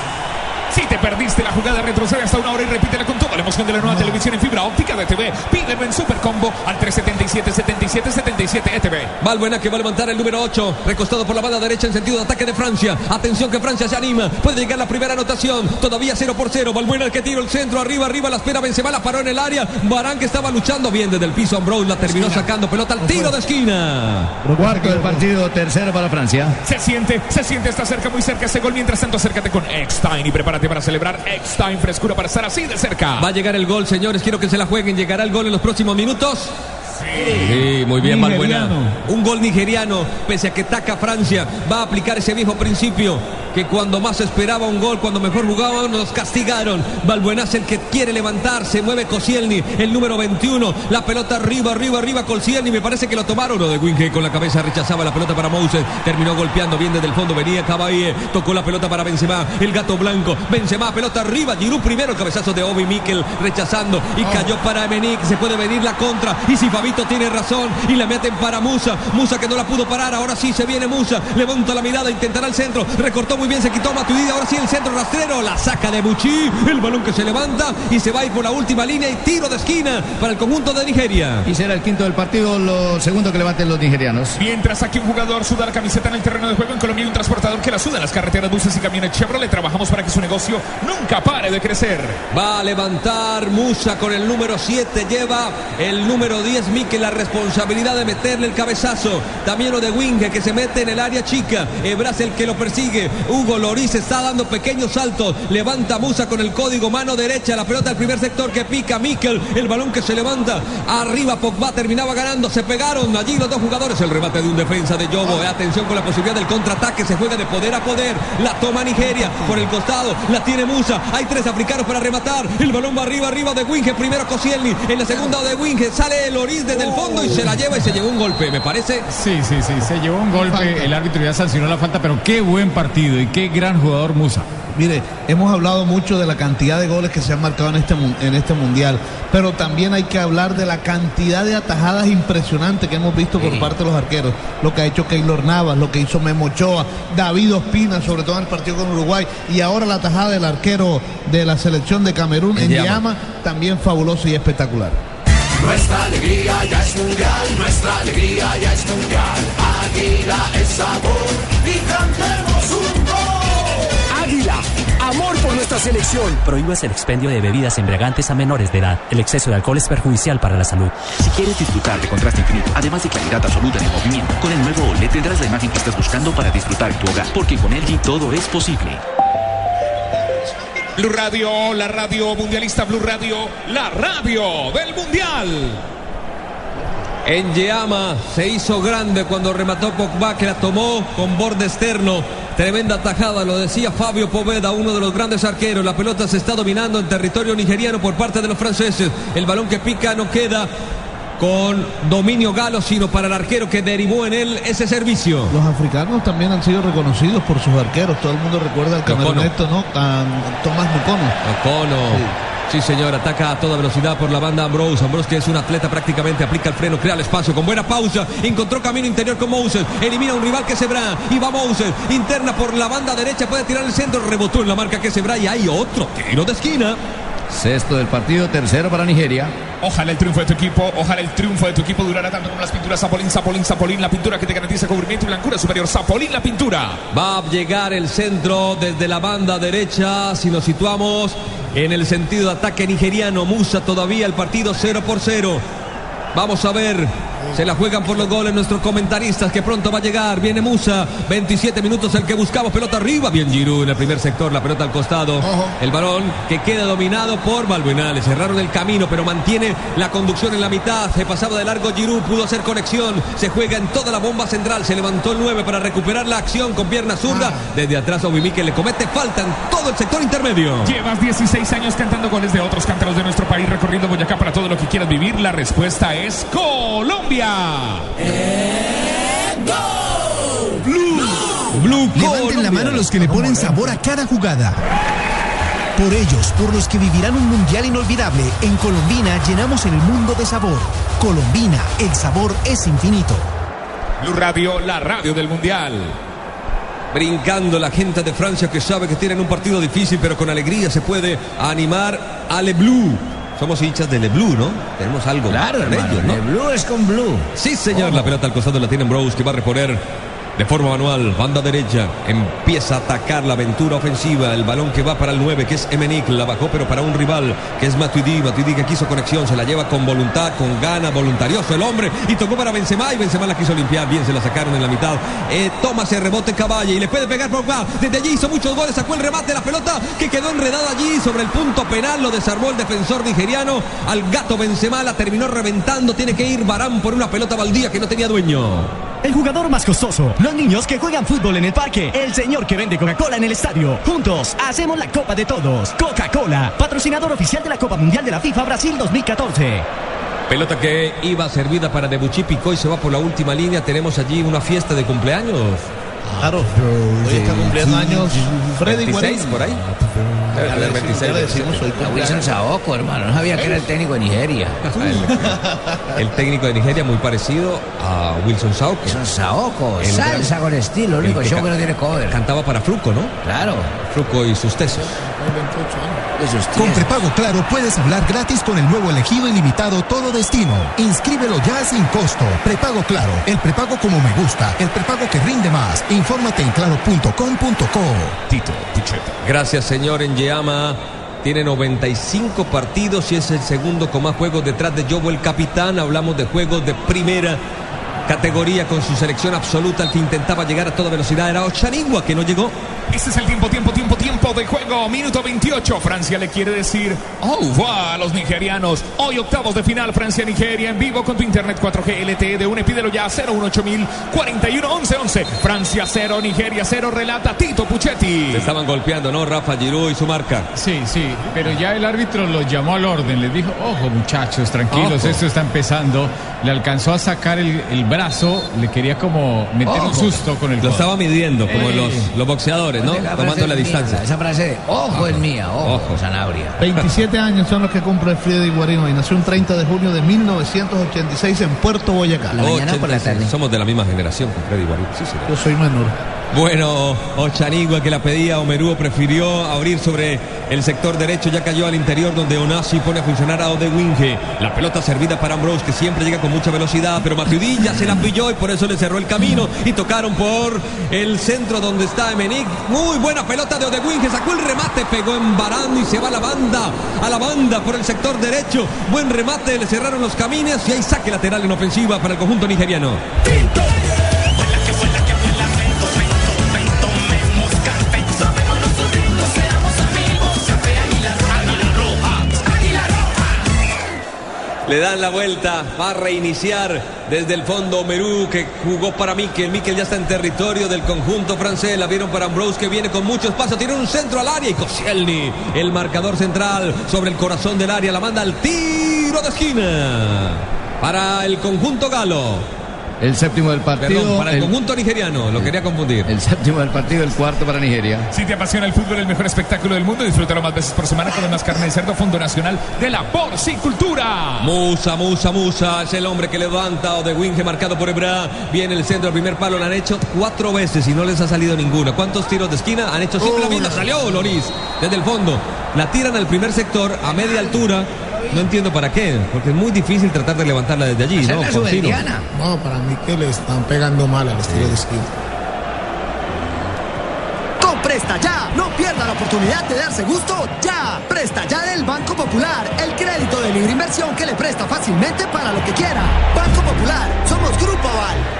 Te perdiste la jugada, retrocede hasta una hora y repítela con toda la emoción de la nueva televisión en fibra óptica de TV. Pídelo en Supercombo al 377 77 77 ETV. Valbuena que va a levantar el número 8, recostado por la banda derecha en sentido de ataque de Francia. Atención que Francia se anima, puede llegar la primera anotación, todavía 0 por 0. Valbuena el que tira el centro, arriba, arriba, la espera Benzema, la paró en el área. Barán que estaba luchando bien desde el piso, Ambrose la terminó sacando, pelota al tiro de esquina. Cuarto del partido, tercero para Francia. Se siente, se siente, está cerca, muy cerca ese gol. Mientras tanto, acércate con Eckstein y prepárate para celebrar Eckstein frescura para estar así de cerca. Va a llegar el gol, señores, quiero que se la jueguen, llegará el gol en los próximos minutos. Sí, muy bien, Valbuena. Un gol nigeriano, pese a que taca Francia, va a aplicar ese viejo principio que cuando más esperaba un gol, cuando mejor jugaban, nos castigaron. Valbuena es el que quiere levantar, se mueve Koscielny, el número 21, la pelota arriba, arriba, arriba, Koscielny, me parece que lo tomaron, o de Winke con la cabeza rechazaba la pelota para Moses, terminó golpeando bien desde el fondo, venía Cabaye, tocó la pelota para Benzema, el gato blanco, Benzema, pelota arriba, Giroud primero, cabezazo de Obi Mikel rechazando y cayó para Emenick, se puede venir la contra, y si Tiene razón, y la meten para Musa, Musa que no la pudo parar, ahora sí se viene Musa, levanta la mirada, intentará el centro, recortó muy bien, se quitó Matuidi, ahora sí el centro rastrero, la saca de Buchi, el balón que se levanta y se va a ir por la última línea y tiro de esquina para el conjunto de Nigeria. Y será el quinto del partido, lo segundo que levanten los nigerianos. Mientras aquí un jugador suda la camiseta en el terreno de juego, en Colombia hay un transportador que la suda en las carreteras, buses y camiones Chevrolet. Trabajamos para que su negocio nunca pare de crecer. Va a levantar Musa con el número 7. Lleva el número 10, Mikel, la responsabilidad de meterle el cabezazo. También lo de Winge que se mete en el área chica. Ebras el que lo persigue. Hugo Loris está dando pequeños saltos. Levanta Musa con el código mano derecha. La pelota del primer sector que pica Mikel. El balón que se levanta. Arriba Pogba terminaba ganando. Se pegaron allí los dos jugadores. El remate de un defensa de Yobo. Atención con la posibilidad del contraataque. Se juega de poder a poder. La toma Nigeria por el costado. La tiene Musa. Hay tres africanos para rematar. El balón va arriba, arriba de Winge. Primero Koscielny. En la segunda de Winge. Sale Loris Desde el fondo y se la lleva y se llevó un golpe, me parece. Sí, sí, sí, se llevó un golpe, el árbitro ya sancionó la falta, pero qué buen partido y qué gran jugador Musa. Mire, hemos hablado mucho de la cantidad de goles que se han marcado en este, en este mundial, pero también hay que hablar de la cantidad de atajadas impresionantes que hemos visto por parte de los arqueros. Lo que ha hecho Keylor Navas, lo que hizo Memo Ochoa, David Ospina, sobre todo en el partido con Uruguay, y ahora la tajada del arquero de la selección de Camerún en. Llama, también fabuloso y espectacular. Nuestra alegría ya es mundial, nuestra alegría ya es mundial. Águila es sabor y cantemos un gol. Águila, amor por nuestra selección. Prohíbas el expendio de bebidas embriagantes a menores de edad. El exceso de alcohol es perjudicial para la salud. Si quieres disfrutar de contraste infinito, además de claridad absoluta en el movimiento, con el nuevo OLED tendrás la imagen que estás buscando para disfrutar en tu hogar, porque con LG todo es posible. Blue Radio, la radio mundialista Blue Radio, la radio del mundial. En Yeama se hizo grande cuando remató Pogba que la tomó con borde externo. Tremenda tajada, lo decía Fabio Poveda, uno de los grandes arqueros. La pelota se está dominando en territorio nigeriano por parte de los franceses. El balón que pica no queda con dominio galo, sino para el arquero que derivó en él ese servicio. Los africanos también han sido reconocidos por sus arqueros. Todo el mundo recuerda al cameruneto, ¿no? A Tomás Nucono. Ocono. Sí, señor, ataca a toda velocidad por la banda Ambrose. Ambrose que es un atleta prácticamente, aplica el freno, crea el espacio con buena pausa. Encontró camino interior con Moses. Elimina a un rival que Sebra. Y va Moses. Interna por la banda derecha, puede tirar el centro. Rebotó en la marca que Sebra y hay otro tiro de esquina. Sexto del partido, tercero para Nigeria. Ojalá el triunfo de tu equipo, ojalá el triunfo de tu equipo durara tanto como las pinturas Zapolín, Zapolín, Zapolín, la pintura que te garantiza cubrimiento y blancura superior. Zapolín, la pintura. Va a llegar el centro desde la banda derecha. Si nos situamos en el sentido de ataque nigeriano, Musa todavía el partido 0 por 0. Vamos a ver. Se la juegan por los goles nuestros comentaristas que pronto va a llegar. Viene Musa. 27 minutos el que buscamos. Pelota arriba. Bien Giroud en el primer sector. La pelota al costado. El balón que queda dominado por Balbuena. Le cerraron el camino pero mantiene la conducción en la mitad. Se pasaba de largo Giroud. Pudo hacer conexión. Se juega en toda la bomba central. Se levantó el 9 para recuperar la acción con pierna zurda. Desde atrás Obimique le comete falta en todo el sector intermedio. Llevas 16 años cantando goles de otros canteros de nuestro país, recorriendo Boyacá para todo lo que quieras vivir. La respuesta es Colombia. Blue Levanten la mano los que le ponen sabor a cada jugada. Por ellos, por los que vivirán un mundial inolvidable, en Colombina llenamos el mundo de sabor. Colombina, el sabor es infinito. Blue Radio, la radio del mundial. Brincando la gente de Francia que sabe que tienen un partido difícil, pero con alegría se puede animar a Le Blue. Somos hinchas de Le Blue, ¿no? Tenemos algo Claro, hermano. ellos, ¿no? Le Blue es con Blue. Sí, señor. La pelota al costado la tiene Ambrose que va a reponer de forma manual. Banda derecha. Empieza a atacar la aventura ofensiva. El balón que va para el 9, que es Emenick. La bajó, pero para un rival, que es Matuidi. Matuidi que quiso conexión. Se la lleva con voluntad, con gana, voluntarioso el hombre. Y tocó para Benzema. Y Benzema la quiso limpiar. Bien, se la sacaron en la mitad. Eh, toma ese rebote Caballe. Y le puede pegar Pogba. Desde allí hizo muchos goles. Sacó el remate. La pelota que quedó enredada allí sobre el punto penal. Lo desarmó el defensor nigeriano. Al gato Benzema la terminó reventando. Tiene que ir Barán por una pelota baldía que no tenía dueño. El jugador más costoso, los niños que juegan fútbol en el parque, el señor que vende Coca-Cola en el estadio. Juntos hacemos la Copa de Todos. Coca-Cola, patrocinador oficial de la Copa Mundial de la FIFA Brasil 2014. Pelota que iba servida para Debuchy picó y se va por la última línea. Tenemos allí una fiesta de cumpleaños. Claro, hoy está cumpliendo años Freddy 26 Guarín. por ahí. Debe Ya le tener decimos, 26. ya le decimos, hoy A cumpleaños. Wilson Saoko, hermano. No sabía que era el técnico de Nigeria. El técnico de Nigeria muy parecido a Wilson Saoko. Wilson Saoko. El Salsa gran- con estilo. El único que show que no tiene cover. Cantaba para Fruco, ¿no? Claro. Fruco y sus tesos. Esos Con prepago Claro puedes hablar gratis con el nuevo elegido ilimitado Todo Destino. Inscríbelo ya sin costo. Prepago Claro, el prepago como me gusta, el prepago que rinde más. Infórmate en claro.com.co. Tito Pucheta. Gracias, señor Enyama. Tiene 95 partidos y es el segundo con más juegos detrás de Jobo, el capitán. Hablamos de juegos de primera categoría con su selección absoluta, el que intentaba llegar a toda velocidad era Ochanigua, que no llegó. Este es el tiempo, tiempo, tiempo, tiempo de juego, minuto 28. Francia le quiere decir, oh, wow, a los nigerianos. Hoy octavos de final, Francia-Nigeria en vivo con tu internet 4G LTE de UNE. Pídelo ya 018000 41 11 11. Francia 0, Nigeria 0, relata Tito Puchetti. Se estaban golpeando, ¿no? Rafa Giroud y su marca. Sí, sí, pero ya el árbitro los llamó al orden, les dijo, ojo muchachos, tranquilos, Ojo. esto está empezando. Le alcanzó a sacar el, el brazo, le quería como meter un susto con el Lo estaba midiendo, como Eh. los, los boxeadores, ¿no? Tomando la distancia. Esa frase de ojo es mía, ojo, Sanabria. 27 años son los que cumple Freddy Guarino y nació un 30 de junio de 1986 en Puerto Boyacá. 86. Somos de la misma generación con Freddy Guarín. Sí, señor. Yo soy menor. Bueno, Ochanigua que la pedía, Omerúo prefirió abrir sobre el sector derecho, ya cayó al interior donde Onasi pone a funcionar a Odewinge. La pelota servida para Ambrose que siempre llega con mucha velocidad, pero Matuidi ya se la pilló y por eso le cerró el camino y tocaron por el centro donde está Emenick. Muy buena pelota de Odewinge, sacó el remate, pegó en Barán y se va a la banda, a la banda por el sector derecho. Buen remate, le cerraron los caminos y hay saque lateral en ofensiva para el conjunto nigeriano. Le dan la vuelta, va a reiniciar desde el fondo Merú que jugó para Mikel. Mikel ya está en territorio del conjunto francés. La vieron para Ambrose que viene con mucho espacio. Tiene un centro al área y Koscielny, el marcador central sobre el corazón del área. La manda al tiro de esquina para el conjunto galo. El séptimo del partido. Perdón, para el, conjunto nigeriano. Lo quería confundir. El séptimo del partido, el cuarto para Nigeria. Si te apasiona el fútbol, el mejor espectáculo del mundo, disfrútalo más veces por semana con más carne de cerdo, Fondo Nacional de la Porcicultura. Musa, Musa, Musa es el hombre que levanta o de Winge marcado por Ebra. Viene el centro, el primer palo, lo han hecho cuatro veces y no les ha salido ninguno. ¿Cuántos tiros de esquina han hecho? Misma. Salió Loris desde el fondo. La tiran al primer sector a media altura. No entiendo para qué, porque es muy difícil tratar de levantarla desde allí, ¿no? No, para mí que le están pegando mal al estilo de esquina. Con Presta Ya, no pierda la oportunidad de darse gusto ya. Presta Ya del Banco Popular, el crédito de libre inversión que le presta fácilmente para lo que quiera. Banco Popular, somos Grupo.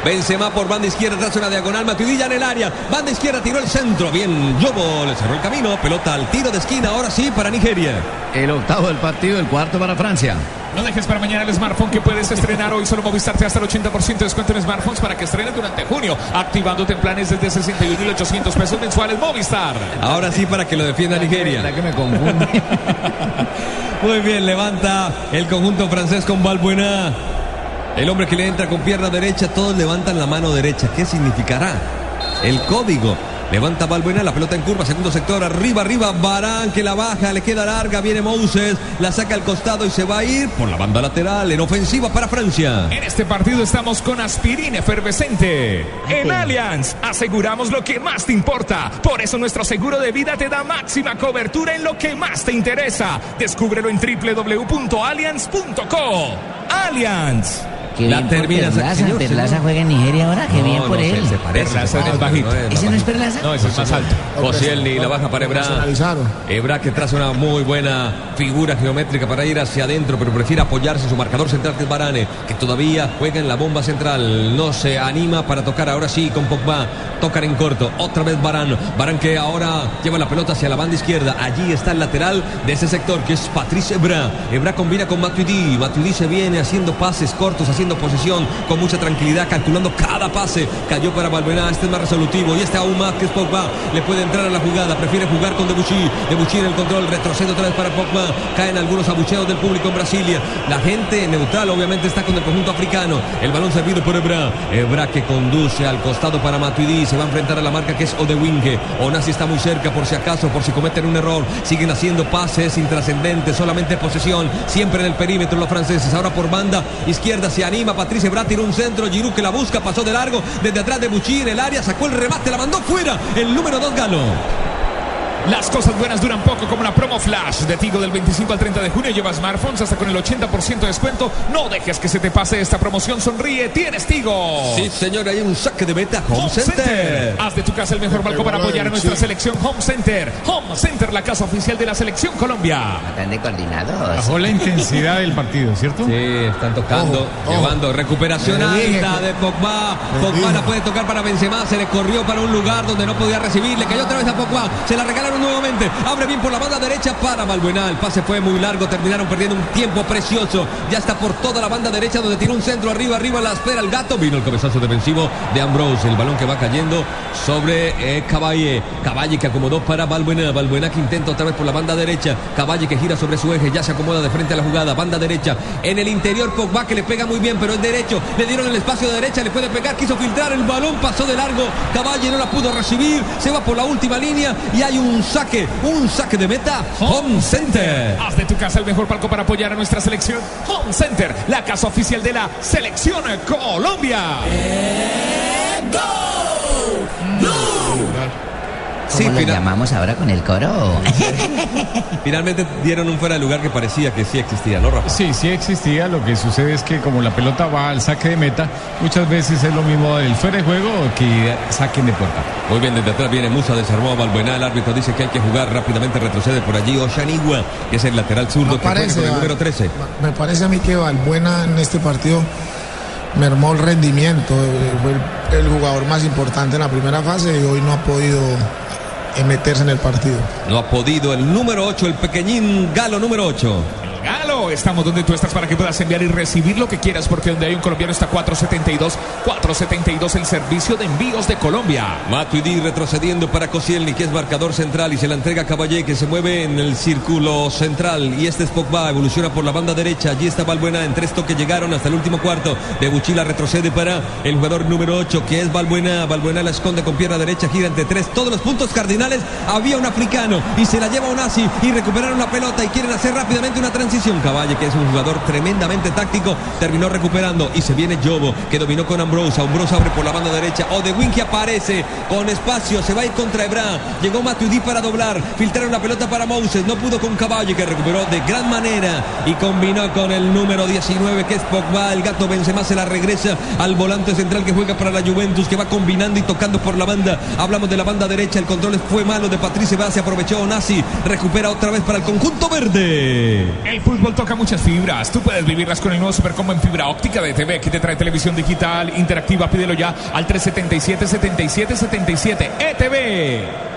Benzema por banda izquierda, tras una diagonal, Matuidi en el área. Banda izquierda tiró el centro. Bien, Yobo le cerró el camino. Pelota al tiro de esquina, ahora sí para Nigeria. El octavo del partido, el cuarto para Francia. No dejes para mañana el smartphone que puedes estrenar hoy. Solo Movistar te hasta el 80% de descuento en smartphones para que estrenes durante junio. Activándote en planes desde 61.800 pesos mensuales Movistar. Ahora sí para que lo defienda Nigeria. La que me confunde. Muy bien, levanta el conjunto francés con Balbuena. El hombre que le entra con pierna derecha, todos levantan la mano derecha. ¿Qué significará? El código. Levanta Balbuena, la pelota en curva, segundo sector, arriba, arriba, Barán que la baja, le queda larga, viene Moses, la saca al costado y se va a ir por la banda lateral en ofensiva para Francia. En este partido estamos con aspirina efervescente. En Allianz aseguramos lo que más te importa. Por eso nuestro seguro de vida te da máxima cobertura en lo que más te interesa. Descúbrelo en www.allianz.co. Allianz. Qué bien por Perlaza, Perlaza juega en Nigeria ahora, qué bien por él. Se parece. Perlaza es bajito. ¿Ese no es Perlaza? No, ese es más alto. Koscielny la baja para Ebra. Ebra que traza una muy buena figura geométrica para ir hacia adentro, pero prefiere apoyarse en su marcador central que es Barane, que todavía juega en la bomba central. No se anima para tocar ahora sí con Pogba. Tocan en corto. Otra vez Barán. Barán que ahora lleva la pelota hacia la banda izquierda. Allí está el lateral de ese sector que es Patrice Ebra. Ebra combina con Matuidi. Matuidi se viene haciendo pases cortos, haciendo posesión con mucha tranquilidad, calculando cada pase. Cayó para Balbuena. Este es más resolutivo y este aún más que es Pogba. Le puede entrar a la jugada. Prefiere jugar con Debuchy. Debuchy en el control. Retrocede otra vez para Pogba. Caen algunos abucheos del público en Brasilia. La gente neutral obviamente está con el conjunto africano. El balón servido por Ebra. Ebra que conduce al costado para Matuidi. Se va a enfrentar a la marca que es Odewinge. Onasi está muy cerca por si acaso, por si cometen un error. Siguen haciendo pases intrascendentes. Solamente posesión. Siempre en el perímetro los franceses. Ahora por banda izquierda se anima. Patrice Ebra tiró un centro. Giroud que la busca. Pasó de largo. Desde atrás de Bucci en el área. Sacó el remate. La mandó fuera. El número 2 Galo. Las cosas buenas duran poco, como la promo flash de Tigo del 25 al 30 de junio. Lleva smartphones hasta con el 80% de descuento. No dejes que se te pase esta promoción. Sonríe, tienes Tigo. Sí, señor, hay un saque de meta. Home, Center. Haz de tu casa el mejor banco para apoyar a nuestra selección Home Center. Home Center, la casa oficial de la selección Colombia. Están de coordinados. Bajó la intensidad del partido, ¿cierto? Sí, están tocando, llevando recuperación alta que- de Pogba. Pogba la puede tocar para Benzema, se le corrió para un lugar donde no podía recibir, le cayó otra vez a Pogba, se la regala nuevamente. Abre bien por la banda derecha para Balbuena. El pase fue muy largo. Terminaron perdiendo un tiempo precioso. Ya está por toda la banda derecha donde tiene un centro arriba, arriba la espera el gato. Vino el cabezazo defensivo de Ambrose. El balón que va cayendo sobre eh, Caballe. Caballe que acomodó para Balbuena. Balbuena que intenta otra vez por la banda derecha. Caballe que gira sobre su eje. Ya se acomoda de frente a la jugada. Banda derecha. En el interior Pogba que le pega muy bien, pero es derecho. Le dieron el espacio de derecha. Le puede pegar. Quiso filtrar. El balón pasó de largo. Caballe no la pudo recibir. Se va por la última línea. Y hay un saque. Un saque de meta. Home Center. Haz de tu casa el mejor palco para apoyar a nuestra selección. Home Center, la casa oficial de la Selección Colombia. Sí, ¿Cómo lo final- llamamos ahora con el coro? Finalmente dieron un fuera de lugar que parecía que sí existía, ¿no, Rafa? Sí, sí existía. Lo que sucede es que como la pelota va al saque de meta, muchas veces es lo mismo el fuera de juego que saquen de puerta. Muy bien, desde atrás viene Musa, desarmó a Balbuena. El árbitro dice que hay que jugar rápidamente, retrocede por allí Oshanigua, que es el lateral zurdo Me que juega parece, con el número 13. Me parece a mí que Valbuena en este partido mermó el rendimiento. Fue el, el jugador más importante en la primera fase y hoy no ha podido eh, meterse en el partido. No ha podido el número 8, el pequeñín Galo número 8. Estamos donde tú estás para que puedas enviar y recibir lo que quieras, porque donde hay un colombiano está 472. 472, el servicio de envíos de Colombia. Matuidi retrocediendo para Koscielny, que es marcador central y se la entrega a Caballé, que se mueve en el círculo central. Y este es Pogba, evoluciona por la banda derecha. Allí está Balbuena en tres toques llegaron hasta el último cuarto. De Buchila retrocede para el jugador número 8, que es Balbuena. Balbuena la esconde con pierna derecha, gira entre tres. Todos los puntos cardinales había un africano y se la lleva un Asi y recuperaron la pelota y quieren hacer rápidamente una transición. Que es un jugador tremendamente táctico, terminó recuperando y se viene Jobo, que dominó con Ambrose. Ambrose abre por la banda derecha. Odewin que aparece con espacio, se va a ir contra Ebra. Llegó Matuidi para doblar, filtraron la pelota para Moses, no pudo con Caballe, que recuperó de gran manera y combinó con el número 19, que es Pogba. El gato Benzema se la regresa al volante central que juega para la Juventus, que va combinando y tocando por la banda. Hablamos de la banda derecha, el control fue malo de Patrice Vaz, se aprovechó Onasi, recupera otra vez para el conjunto verde. El fútbol toca muchas fibras. Tú puedes vivirlas con el nuevo Supercombo en fibra óptica de TV que te trae televisión digital interactiva. Pídelo ya al 377-7777 ETV.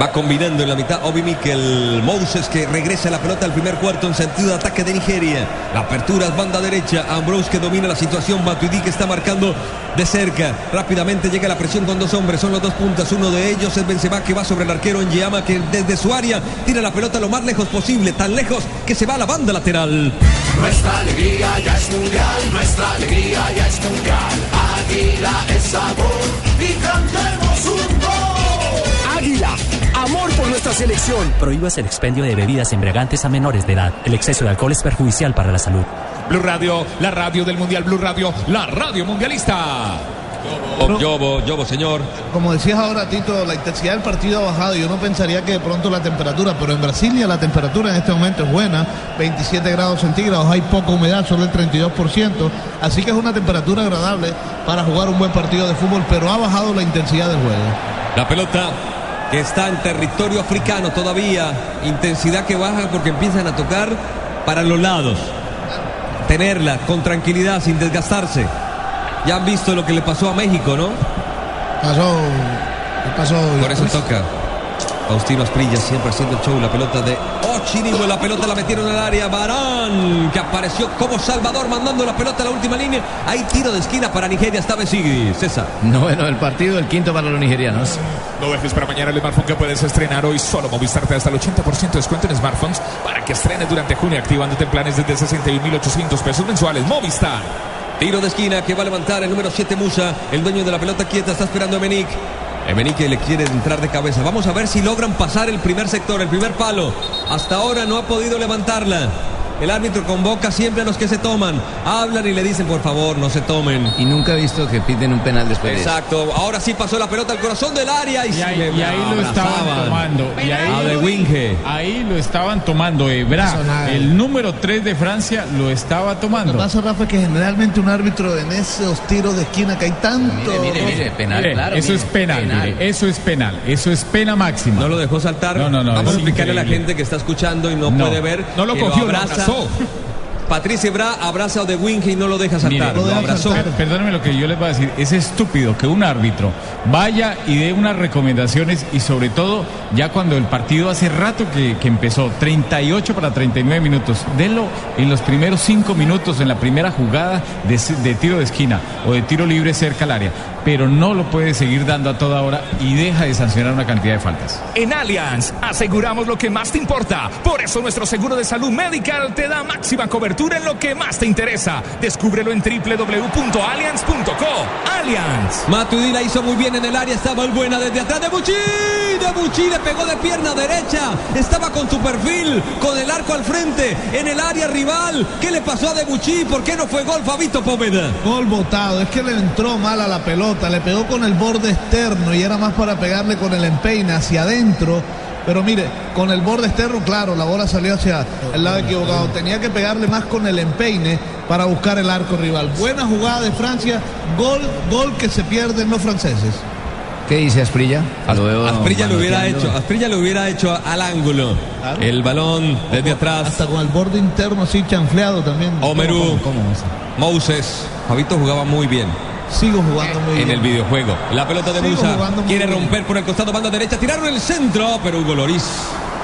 Va combinando en la mitad Obi Mikel Moses que regresa la pelota al primer cuarto en sentido de ataque de Nigeria. La apertura es banda derecha. Ambrose que domina la situación. Matuidi que está marcando de cerca. Rápidamente llega la presión con dos hombres. Son los dos puntas. Uno de ellos es Benzema que va sobre el arquero en Yama que desde su área tira la pelota lo más lejos posible. Tan lejos que se va a la banda lateral. Nuestra alegría ya es mundial, nuestra alegría ya es mundial. Águila es sabor y cantemos un gol. Águila, amor por nuestra selección. Prohíbas el expendio de bebidas embriagantes a menores de edad. El exceso de alcohol es perjudicial para la salud. Blue Radio, la radio del Mundial. Blue Radio, la radio mundialista. Oh, Yobo, Yobo, señor. Como decías ahora, Tito, la intensidad del partido ha bajado y uno pensaría que de pronto la temperatura, pero en Brasilia la temperatura en este momento es buena, 27 grados centígrados, hay poca humedad, solo el 32%, así que es una temperatura agradable para jugar un buen partido de fútbol, pero ha bajado la intensidad del juego. La pelota que está en territorio africano todavía. Intensidad que baja porque empiezan a tocar para los lados. Tenerla con tranquilidad, sin desgastarse. Ya han visto lo que le pasó a México, ¿no? Pasó. ¿Qué pasó? Por eso toca. Faustino Asprilla siempre haciendo show. La pelota de Ochinigo. La pelota la metieron al área. Barán, que apareció como Salvador mandando la pelota a la última línea. Hay tiro de esquina para Nigeria. Esta vez sigue. César. No, bueno, el partido, el quinto para los nigerianos. No dejes para mañana el smartphone que puedes estrenar hoy. Solo Movistar te da hasta el 80% de descuento en smartphones para que estrenes durante junio activándote en planes desde 61.800 pesos mensuales. Movistar. Tiro de esquina que va a levantar el número 7 Musa. El dueño de la pelota quieta está esperando a Emenic. Emenic que le quiere entrar de cabeza. Vamos a ver si logran pasar el primer sector, el primer palo. Hasta ahora no ha podido levantarla. El árbitro convoca siempre a los que se toman. Hablan y le dicen, por favor, no se tomen. Y nunca he visto que piden un penal después de eso. Exacto. Ahora sí pasó la pelota al corazón del área y, Y se ahí, y ahí lo estaban tomando. Y ahí, A de Winge. ahí lo estaban tomando. Ebra, el número 3 de Francia, lo estaba Lo que tomando. pasa, Rafa, es que generalmente un árbitro en esos tiros de esquina que hay tanto... Mire, mire, mire, penal, Mire, claro. eso mire, es penal, mire, eso es penal, eso es pena máxima. No lo dejó saltar. No, no, no, Vamos a explicarle a la gente que está escuchando y no, No, puede ver. no lo cogió, lo abraza abrazó. Patrice Bra abraza a De Wing y no lo deja saltar. Mire, lo abrazó. Perdóneme lo que yo les voy a decir. Es estúpido que un árbitro vaya y dé unas recomendaciones y sobre todo ya cuando el partido hace rato que, que empezó, 38 para 39 minutos, délo en los primeros 5 minutos en la primera jugada de tiro de esquina o de tiro libre cerca al área. Pero no lo puede seguir dando a toda hora y deja de sancionar una cantidad de faltas. En Allianz aseguramos lo que más te importa. Por eso nuestro seguro de salud medical te da máxima cobertura en lo que más te interesa. Descúbrelo en www.allianz.co. Allianz. Matuidi la hizo muy bien en el área, estaba el buena desde atrás de Buchi, de Buchi le pegó de pierna derecha, estaba con su perfil, con el arco al frente, en el área rival. ¿Qué le pasó a De Buchi? ¿Por qué no fue gol Fabito Poveda? Gol botado, es que le entró mal a la pelota, le pegó con el borde externo y era más para pegarle con el empeine hacia adentro. Pero mire, con el borde externo, claro, la bola salió hacia el lado equivocado. Tenía que pegarle más con el empeine para buscar el arco rival. Buena jugada de Francia, gol, gol que se pierden los franceses. ¿Qué dice Asprilla? Veo Asprilla lo hubiera hecho, Asprilla lo hubiera hecho al ángulo. El balón desde atrás. Hasta con el borde interno así chanfleado también. Omerú, ¿Cómo, cómo, cómo? Moses, Fabito jugaba muy bien. Sigo jugando muy en bien. el videojuego. La pelota de Sigo Musa quiere bien. romper por el costado, banda derecha, tiraron el centro, pero Hugo Loris,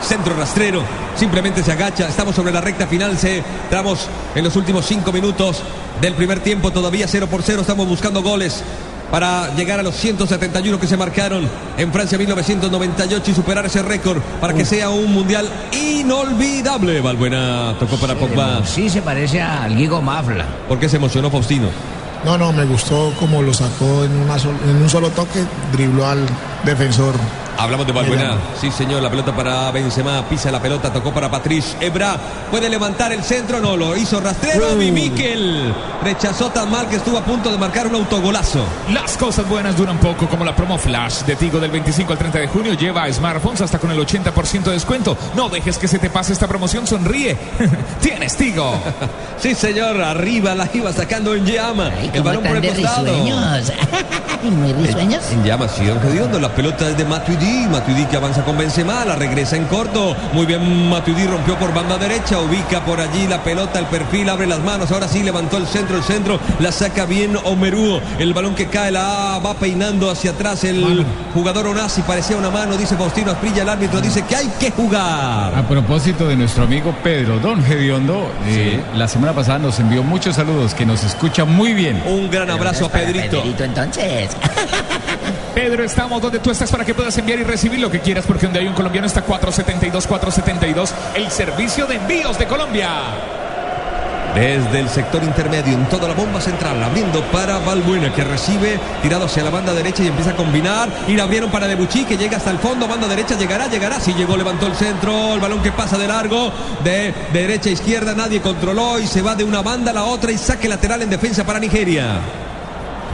centro rastrero, simplemente se agacha. Estamos sobre la recta final, se entramos en los últimos cinco minutos del primer tiempo, todavía 0 por 0, estamos buscando goles. Para llegar a los 171 que se marcaron en Francia 1998 y superar ese récord para que sea un mundial inolvidable. Valbuena tocó para Pogba. Sí, se parece al Guigo Mafla. ¿Por qué se emocionó Faustino? No, no, me gustó como lo sacó en, una sol- en un solo toque, dribló al defensor. Hablamos de Balbuena. Sí, señor, la pelota para Benzema, pisa la pelota, tocó para Patrice Ebra. Puede levantar el centro, no, lo hizo rastrero y Miquel rechazó tan mal que estuvo a punto de marcar un autogolazo. Las cosas buenas duran poco, como la promo Flash de Tigo del 25 al 30 de junio. Lleva smartphones hasta con el 80% de descuento. No dejes que se te pase esta promoción, sonríe. Tienes Tigo. Sí, señor, arriba la iba sacando en llama. el balón por el costado. Muy risueños. En llamas, sí, don. La pelota es de Matuidi. Matuidi que avanza con Benzema. La regresa en corto. Muy bien, Matuidi rompió por banda derecha. Ubica por allí la pelota, el perfil, abre las manos. Ahora sí levantó el centro, el centro. La saca bien Omerú. El balón que cae la va peinando hacia atrás el jugador Onasi. Parecía una mano, dice Faustino Asprilla. El árbitro dice que hay que jugar. A propósito de nuestro amigo Pedro Don Gediondo, eh, la semana pasada nos envió muchos saludos, que nos escucha muy bien. Un gran abrazo a Pedrito. entonces. Pedro, estamos donde tú estás para que puedas enviar y recibir lo que quieras, porque donde hay un colombiano está 472, 472, el servicio de envíos de Colombia. Desde el sector intermedio, en toda la bomba central, abriendo para Balbuena, que recibe tirado hacia la banda derecha y empieza a combinar. Y la abrieron para Debuchy, que llega hasta el fondo, banda derecha, llegará, llegará. Si llegó, levantó el centro, el balón que pasa de largo, de derecha a izquierda, nadie controló y se va de una banda a la otra y saque lateral en defensa para Nigeria.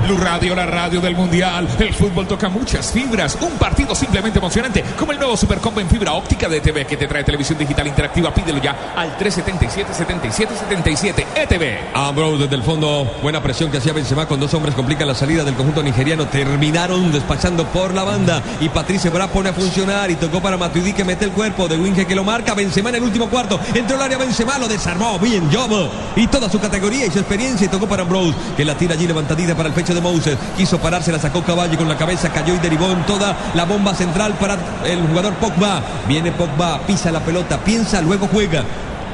Blue Radio, la radio del Mundial. El fútbol toca muchas fibras. Un partido simplemente emocionante, como el nuevo Supercombo en fibra óptica de TV que te trae televisión digital interactiva. Pídelo ya al 377-7777 ETV. Ambrose desde el fondo, buena presión que hacía Benzema con dos hombres complican la salida del conjunto nigeriano. Terminaron despachando por la banda y Patrice Bra pone a funcionar y tocó para Matuidi que mete el cuerpo de Winge que lo marca. Benzema en el último cuarto, entró al área Benzema, lo desarmó bien Job y toda su categoría y su experiencia y tocó para Ambrose que la tira allí levantadita para el pecho de Moses. Quiso pararse, la sacó Caballo con la cabeza, cayó y derivó en toda la bomba central para el jugador Pogba. Viene Pogba, pisa la pelota, piensa, luego juega.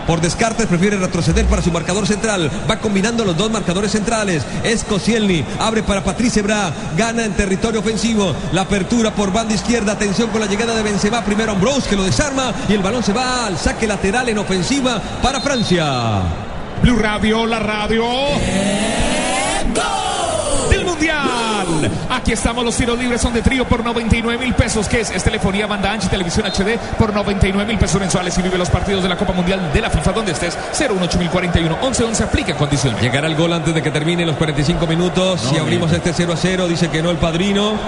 Por descartes prefiere retroceder para su marcador central. Va combinando los dos marcadores centrales. Es Koscielny. Abre para Patrice Bra. Gana en territorio ofensivo. La apertura por banda izquierda. Atención con la llegada de Benzema. Primero Ambrose que lo desarma. Y el balón se va al saque lateral en ofensiva para Francia. Blue Radio, la radio. Mundial. Aquí estamos, los tiros libres son de trío por 99 mil pesos, que es, es telefonía, banda ancha y televisión HD por 99 mil pesos mensuales y vive los partidos de la Copa Mundial de la FIFA donde estés. 018041 1111 aplica condiciones. Llegará el gol antes de que terminen los 45 minutos. si abrimos este 0 a 0, dice que no el padrino.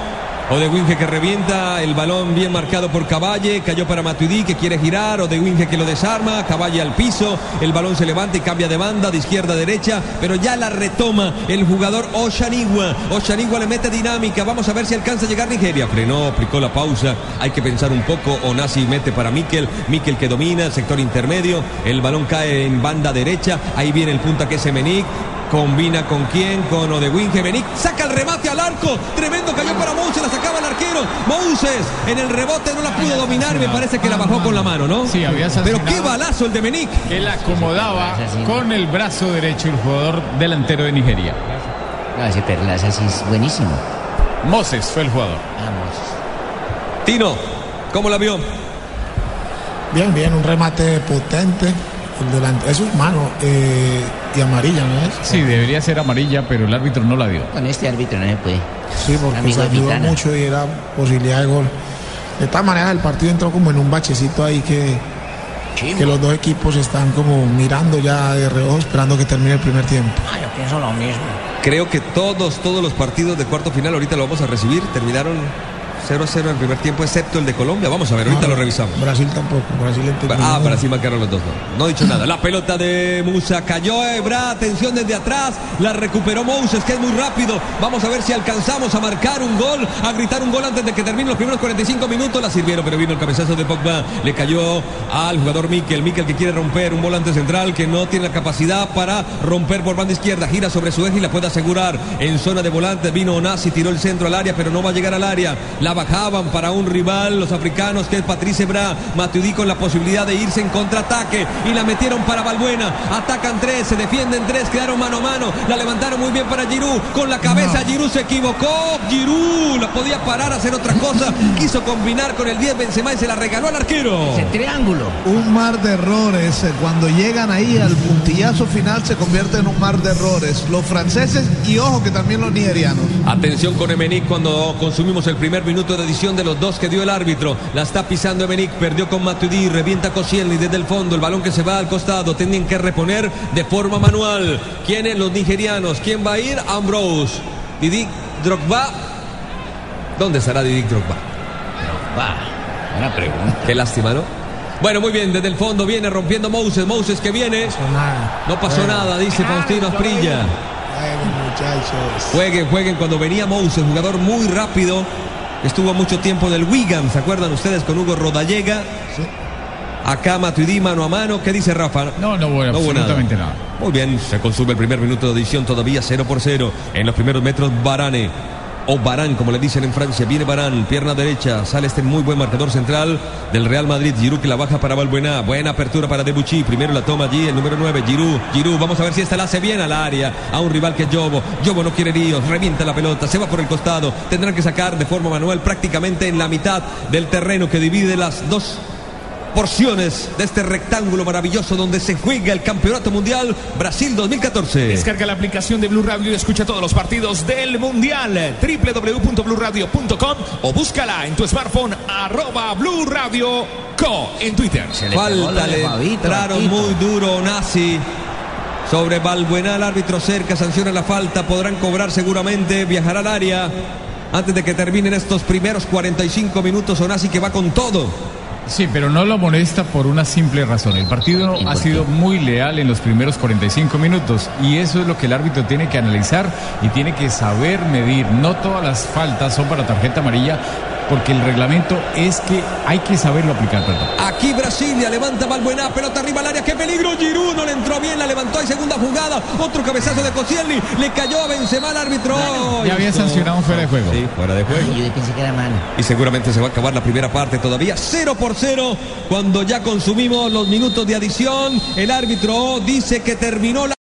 Odewinge que revienta, el balón bien marcado por Caballe, cayó para Matuidi que quiere girar, Odewinge que lo desarma, Caballe al piso, el balón se levanta y cambia de banda, de izquierda a derecha, pero ya la retoma el jugador Oshanigua. Oshanigua le mete dinámica, vamos a ver si alcanza a llegar Nigeria. Frenó, aplicó la pausa, hay que pensar un poco, Onasi mete para Mikel, Mikel que domina el sector intermedio, el balón cae en banda derecha, ahí viene el punta que es Emenic, Combina con quién, con Odewinge. Benic saca el remate al arco. Tremendo cayó para Mouses, la sacaba el arquero. Mouses en el rebote no la pudo dominar. Me parece que la bajó con la mano, ¿no? Sí, había Pero qué balazo el de Benic. Que la acomodaba con el brazo derecho el jugador delantero de Nigeria. No, ese Perlaza sí es buenísimo. Moses fue el jugador. Tino, ¿cómo la vio? Bien, bien, un remate potente. El delante, eso es mano eh, y amarilla, ¿no es? Sí, debería ser amarilla, pero el árbitro no la dio. Con este árbitro no se puede. Sí, porque Amigo se ayudó Pitana. mucho y era posibilidad de gol. De todas maneras, el partido entró como en un bachecito ahí que, que los dos equipos están como mirando ya de reojo, esperando que termine el primer tiempo. Ah, yo pienso lo mismo. Creo que todos, todos los partidos de cuarto final ahorita lo vamos a recibir. Terminaron 0 a 0 en primer tiempo, excepto el de Colombia. Vamos a ver, ahorita lo revisamos. Brasil tampoco, Brasil. Ah, Brasil marcaron los dos. No, no he dicho nada. La pelota de Musa cayó Ebra. Atención desde atrás. La recuperó Moses, que es muy rápido. Vamos a ver si alcanzamos a marcar un gol, a gritar un gol antes de que terminen los primeros 45 minutos. La sirvieron, pero vino el cabezazo de Pogba. Le cayó al jugador Mikel. Mikel que quiere romper un volante central que no tiene la capacidad para romper por banda izquierda. Gira sobre su eje y la puede asegurar. En zona de volante vino Onasi, tiró el centro al área, pero no va a llegar al área. La bajaban para un rival, los africanos, que es Patrice Bra. Matuidi con la posibilidad de irse en contraataque y la metieron para Balbuena. Atacan tres, se defienden tres, quedaron mano a mano. La levantaron muy bien para Giroud. Con la cabeza Giroud se equivocó. Giroud la podía parar, hacer otra cosa. Quiso combinar con el 10 Benzema y se la regaló al arquero. Ese triángulo. Un mar de errores. eh, Cuando llegan ahí al puntillazo final se convierte en un mar de errores. Los franceses y ojo que también los nigerianos. Atención con Emenic cuando consumimos el primer minuto de edición de los dos que dio el árbitro. La está pisando Emenic, perdió con Matuidi, revienta Koscielny desde el fondo. El balón que se va al costado, tienen que reponer de forma manual. ¿Quiénes? Los nigerianos. ¿Quién va a ir? Ambrose. Didic Drogba. ¿Dónde estará Didic Drogba? Va. Buena pregunta. Qué lástima, ¿no? Bueno, muy bien, desde el fondo viene rompiendo Moses. Moses que viene. No pasó Bueno. nada, dice Faustino Asprilla. Bueno, muchachos. Jueguen, jueguen cuando venía Moses, jugador muy rápido. Estuvo mucho tiempo en el Wigan, ¿se acuerdan ustedes con Hugo Rodallega? Acá Matuidi mano a mano. ¿Qué dice Rafa? No, no hubo absolutamente nada. Muy bien, se consume el primer minuto de edición todavía 0 por 0. En los primeros metros Barane. O Barán, como le dicen en Francia. Viene Barán, pierna derecha. Sale este muy buen marcador central del Real Madrid. Giroud que la baja para Balbuena. Buena apertura para Debuchy. Primero la toma allí el número 9. Giroud. Giroud. Vamos a ver si esta la hace bien al área. A un rival que es Jobo. Jobo no quiere líos. Revienta la pelota. Se va por el costado. Tendrán que sacar de forma manual prácticamente en la mitad del terreno que divide las dos porciones de este rectángulo maravilloso donde se juega el Campeonato Mundial Brasil 2014. Descarga la aplicación de Blue Radio y escucha todos los partidos del Mundial. www.bluradio.com o búscala en tu smartphone arroba Blue Radio Co en Twitter. Falta, le entraron muy duro Nazi. Sobre Balbuena, el árbitro cerca, sanciona la falta, podrán cobrar seguramente, viajará al área. Antes de que terminen estos primeros 45 minutos, Onasi que va con todo. Sí, pero no lo molesta por una simple razón. El partido ha sido muy leal en los primeros 45 minutos y eso es lo que el árbitro tiene que analizar y tiene que saber medir. No todas las faltas son para tarjeta amarilla porque el reglamento es que hay que saberlo aplicar. Perdón. Aquí Brasilia levanta Balbuena, pelota arriba al área, qué peligro, Giroud no le entró bien, la levantó en segunda jugada, otro cabezazo de Koscielny, le cayó a Benzema al árbitro. Ya había sancionado un fuera de juego. Sí, fuera de juego. Yo pensé que era mano. Y seguramente se va a acabar la primera parte todavía 0 por 0 cuando ya consumimos los minutos de adición. El árbitro dice que terminó la